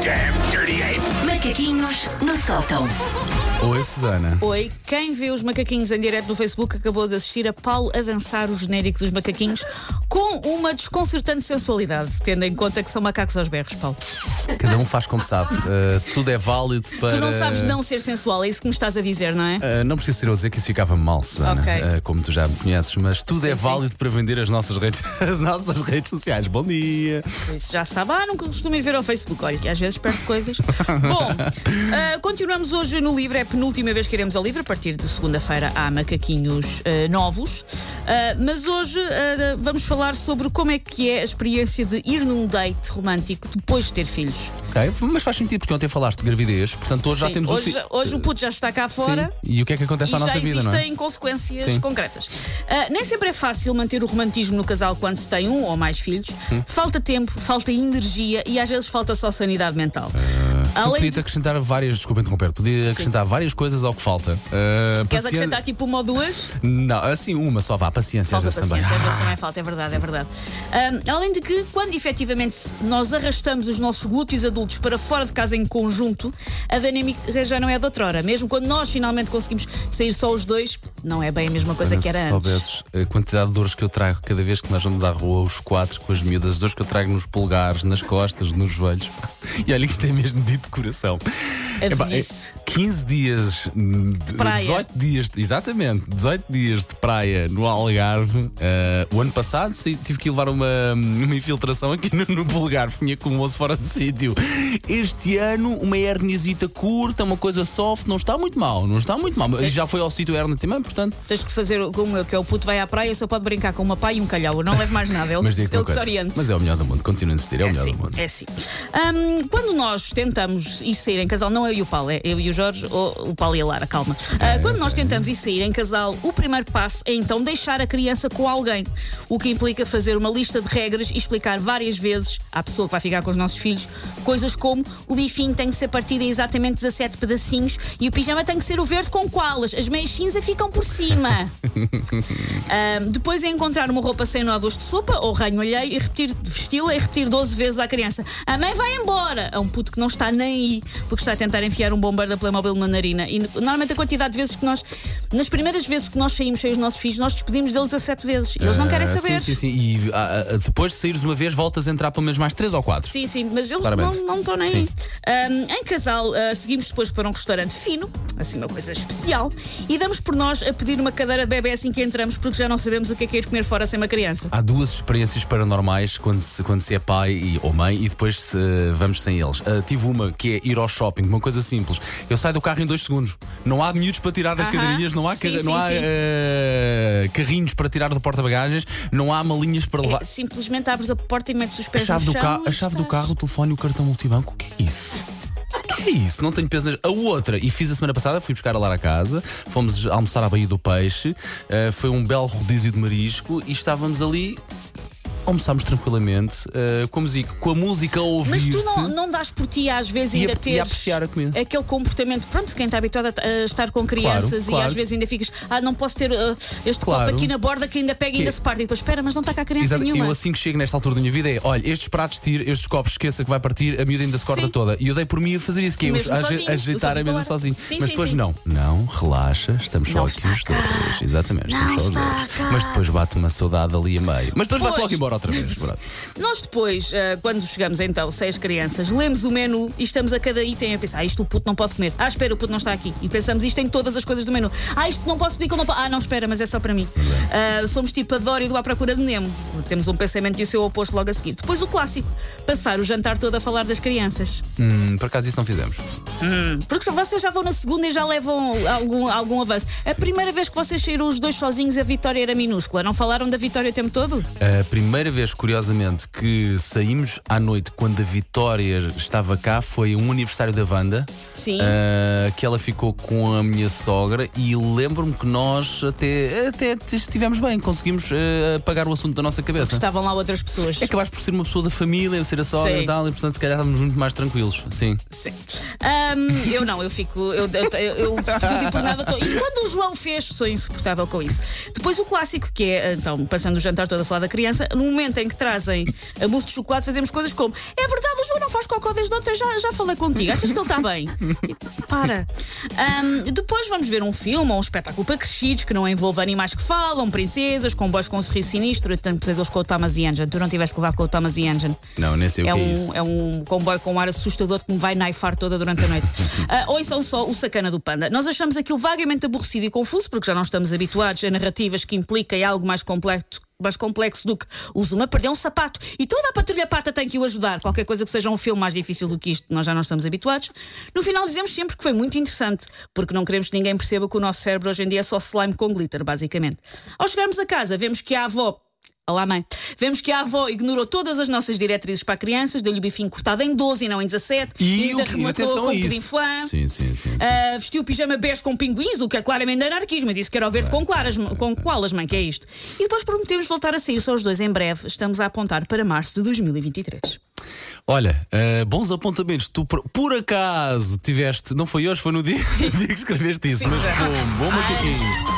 Damn. Macaquinhos no sótão. Oi, Susana. Oi, quem vê os macaquinhos em direto no Facebook acabou de assistir a Paulo a dançar o genérico dos macaquinhos com uma desconcertante sensualidade, tendo em conta que são macacos aos berros, Paulo. Cada um faz como sabe. Uh, tudo é válido para. Tu não sabes não ser sensual, é isso que me estás a dizer, não é? Uh, não preciso ser eu a dizer que isso ficava mal, Susana, Ok. uh, como tu já me conheces, mas tudo Sim, é sim. válido para vender as nossas redes, as nossas redes sociais. Bom dia. Isso já sabe. Ah, nunca costumo ir ver ao Facebook. Olha, que às vezes perco coisas. Bom, ah, continuamos hoje no livro. É a penúltima vez que iremos ao livro. A partir de segunda-feira há macaquinhos ah, novos. Ah, mas hoje vamos falar sobre como é que é a experiência de ir num date romântico depois de ter filhos. Ok, mas faz sentido porque ontem falaste de gravidez, portanto hoje já Sim, temos hoje, o hoje o puto já está cá Sim. fora. E o que é que acontece à já nossa vida, não é? existem consequências Sim. concretas. Nem sempre é fácil manter o romantismo no casal quando se tem um ou mais filhos. Hum. Falta tempo, falta energia e às vezes falta só sanidade mental. Eu Além podia de... acrescentar várias, desculpa interromper, podia acrescentar várias coisas ao que falta. Uh, Queres acrescentar tipo uma ou duas? Não, assim uma só vá, paciência Falta às vezes paciência, às também. vezes também falta, é verdade, é verdade. Ahm, além de que, quando efetivamente nós arrastamos os nossos glúteos adultos para fora de casa em conjunto, a dinâmica já não é de outrora. Mesmo quando nós finalmente conseguimos sair só os dois, não é bem a mesma coisa que era se antes. soubesses a quantidade de dores que eu trago cada vez que nós vamos à rua, os quatro com as miúdas, as dores que eu trago nos polegares, nas costas, nos joelhos. E olha que isto é mesmo dito de coração. É velhice. 15 dias de praia. 18 dias, exatamente, 18 dias de praia no Algarve. Eh, o ano passado tive que levar uma, uma infiltração aqui no, no polegar, vinha com o osso fora de sítio. Este ano, uma herniazita curta, uma coisa soft, não está muito mal, não está muito mal. Já foi ao sítio hernia também, portanto. Tens que fazer como eu, que é o puto vai à praia só pode brincar com uma pá e um calhau. Não levo mais nada, é ele, Mas ele que se oriente. Mas é o melhor do mundo, continuo a insistir, é, o melhor sim, do mundo. é sim. Ahm, quando nós tentamos ir sair em casal, não eu e o Paulo, é eu e o Jorge, ou o Paulo e a Lara, calma. Ah, quando nós tentamos ir sair em casal, o primeiro passo é então deixar a criança com alguém. O que implica fazer uma lista de regras e explicar várias vezes à pessoa que vai ficar com os nossos filhos coisas como o bifinho tem que ser partido em exatamente 17 pedacinhos e o pijama tem que ser o verde com koalas. As meias cinza ficam por cima. Ahm, depois é encontrar uma roupa sem nódulos de sopa ou ranho alheio e repetir, vesti-la e repetir 12 vezes à criança: A mãe vai embora! A um puto que não está nem aí, porque está a tentar enfiar um bombeiro da Playmobil na narina. E normalmente a quantidade de vezes que nós, nas primeiras vezes que nós saímos sem os nossos filhos, nós despedimos deles 17 vezes. E eles não querem Ah, saber. Sim, sim, sim. E ah, ah, depois de saíres uma vez, voltas a entrar pelo menos mais três ou quatro. Sim, sim, mas eles Claramente. não, estão nem aí. Ahm, em casal, ah, seguimos depois para um restaurante fino, assim uma coisa especial, e damos por nós a pedir uma cadeira de bebê assim que entramos, porque já não sabemos o que é que é ir comer fora sem uma criança. Há duas experiências paranormais quando se, quando se é pai e, ou mãe e depois se, vamos sem eles. Ah, tive uma que é ir ao shopping, uma coisa simples. Eu saio do carro em dois segundos. Não há miúdos para tirar das Aham. cadeirinhas, não há, Sim, sim, não há ah, carrinhos para tirar do porta-bagagens, não há malinhas para levar. É, simplesmente abres a porta e metes os A pés chave, no do, chão a chave do estás. carro, o telefone e o cartão multibanco, o que é isso? O que é isso? Não tenho peso nas... A outra, e fiz a semana passada, fui buscar a Lara a casa, fomos almoçar à Baía do Peixe, eh, foi um belo rodízio de marisco e estávamos ali, almoçámos tranquilamente, eh, com, a música, com a música a Mas ouvir-se. tu não, não dás por ti às vezes a- ainda a teres apreciar a comida. aquele comportamento, pronto, quem está habituado a, a estar com crianças e claro. às vezes ainda ficas, ah, não posso ter ah, este Claro. copo aqui na borda que ainda pega e ainda se parte. E depois, espera, mas não está cá criança Exato. nenhuma. Eu assim que chego nesta altura da minha vida é: olha, estes pratos tire, estes copos esqueça que vai partir, a miúda ainda se corta Sim. toda. E eu dei por mim a fazer isso, que é sozinho, ajeitar a mesa a sozinho. Sim, Mas sim, depois não, não, relaxa, estamos só Não aqui está os dois. Exatamente, estamos só os dois. Mas depois bate uma saudade ali a meio. Mas depois vai-se logo embora outra vez. pronto. Nós depois, ah, quando chegamos então, seis crianças, lemos o menu e estamos a cada item a pensar, ah, isto o puto não pode comer. Ah, espera, o puto não está aqui. E pensamos isto em todas as coisas do menu. Ah, isto não posso pedir que eu não posso. Ah, não, espera, mas é só para mim. Ah, somos tipo a Dory do À Procura de Nemo. Temos um pensamento e o seu oposto logo a seguir. Depois o clássico, passar o jantar todo a falar das crianças. Hum, por acaso isso não fizemos. Porque vocês já vão na segunda e já levam algum, algum avanço. A primeira vez que vocês saíram os dois sozinhos, a vitória era minúscula. Não falaram da vitória o tempo todo? A primeira vez, curiosamente, que saímos à noite quando a Vitória estava cá foi um aniversário da Wanda. Sim. ah, que ela ficou com a minha sogra e lembro-me que nós até, até estivemos bem, conseguimos ah, apagar o assunto da nossa cabeça. Estavam lá outras pessoas. É acabaste por ser uma pessoa da família, ser a sogra Sim. e tal, e portanto se calhar estávamos muito mais tranquilos. Sim. Sim. Ahm, eu não, eu fico. Eu, eu, eu, tudo e por nada estou. E quando o João fez, sou insuportável com isso. Depois o clássico, que é, então, passando o jantar todo a falar da criança, num momento em que trazem a mousse de chocolate, fazemos coisas como: É verdade, o João não faz cocó desde ontem, já, já falei contigo, achas que ele está bem? E, para. Ahm, depois vamos ver um filme ou um espetáculo para crescidos que não envolve animais que falam, princesas, comboios com um sorriso sinistro. Tenho pesadelos com o Thomas e Engine. Tu não tiveste que levar com o Thomas e Engine. Não, nem sei o É que é um, isso. é um comboio com um ar assustador que me vai naifar toda durante a noite. Ah, ou então só o sacana do panda. Nós achamos aquilo vagamente aborrecido e confuso porque já não estamos habituados a narrativas que impliquem algo mais complexo. Mais complexo do que o Zuma perdeu um sapato e toda a patrulha pata tem que o ajudar. Qualquer coisa que seja um filme mais difícil do que isto, nós já não estamos habituados. No final, dizemos sempre que foi muito interessante, porque não queremos que ninguém perceba que o nosso cérebro hoje em dia é só slime com glitter, basicamente. Ao chegarmos a casa, vemos que a avó Olá, mãe. Vemos que a avó ignorou todas as nossas diretrizes para crianças, deu-lhe o bifinho cortado em 12 e não em 17, E ainda o que- rematou atenção com a um isso. pudim flan. Sim, sim, sim. sim. Ah, vestiu pijama bege com pinguins, o que é claramente anarquismo. Disse que era o verde com claras, com koalas, mãe, que é isto. E depois prometemos voltar a sair só os dois em breve. Estamos a apontar para março de 2023. Olha, eh, bons apontamentos. Tu por, por acaso tiveste, não foi hoje, foi no dia, no dia que escreveste isso, Sim, mas bom, bom macaquinho.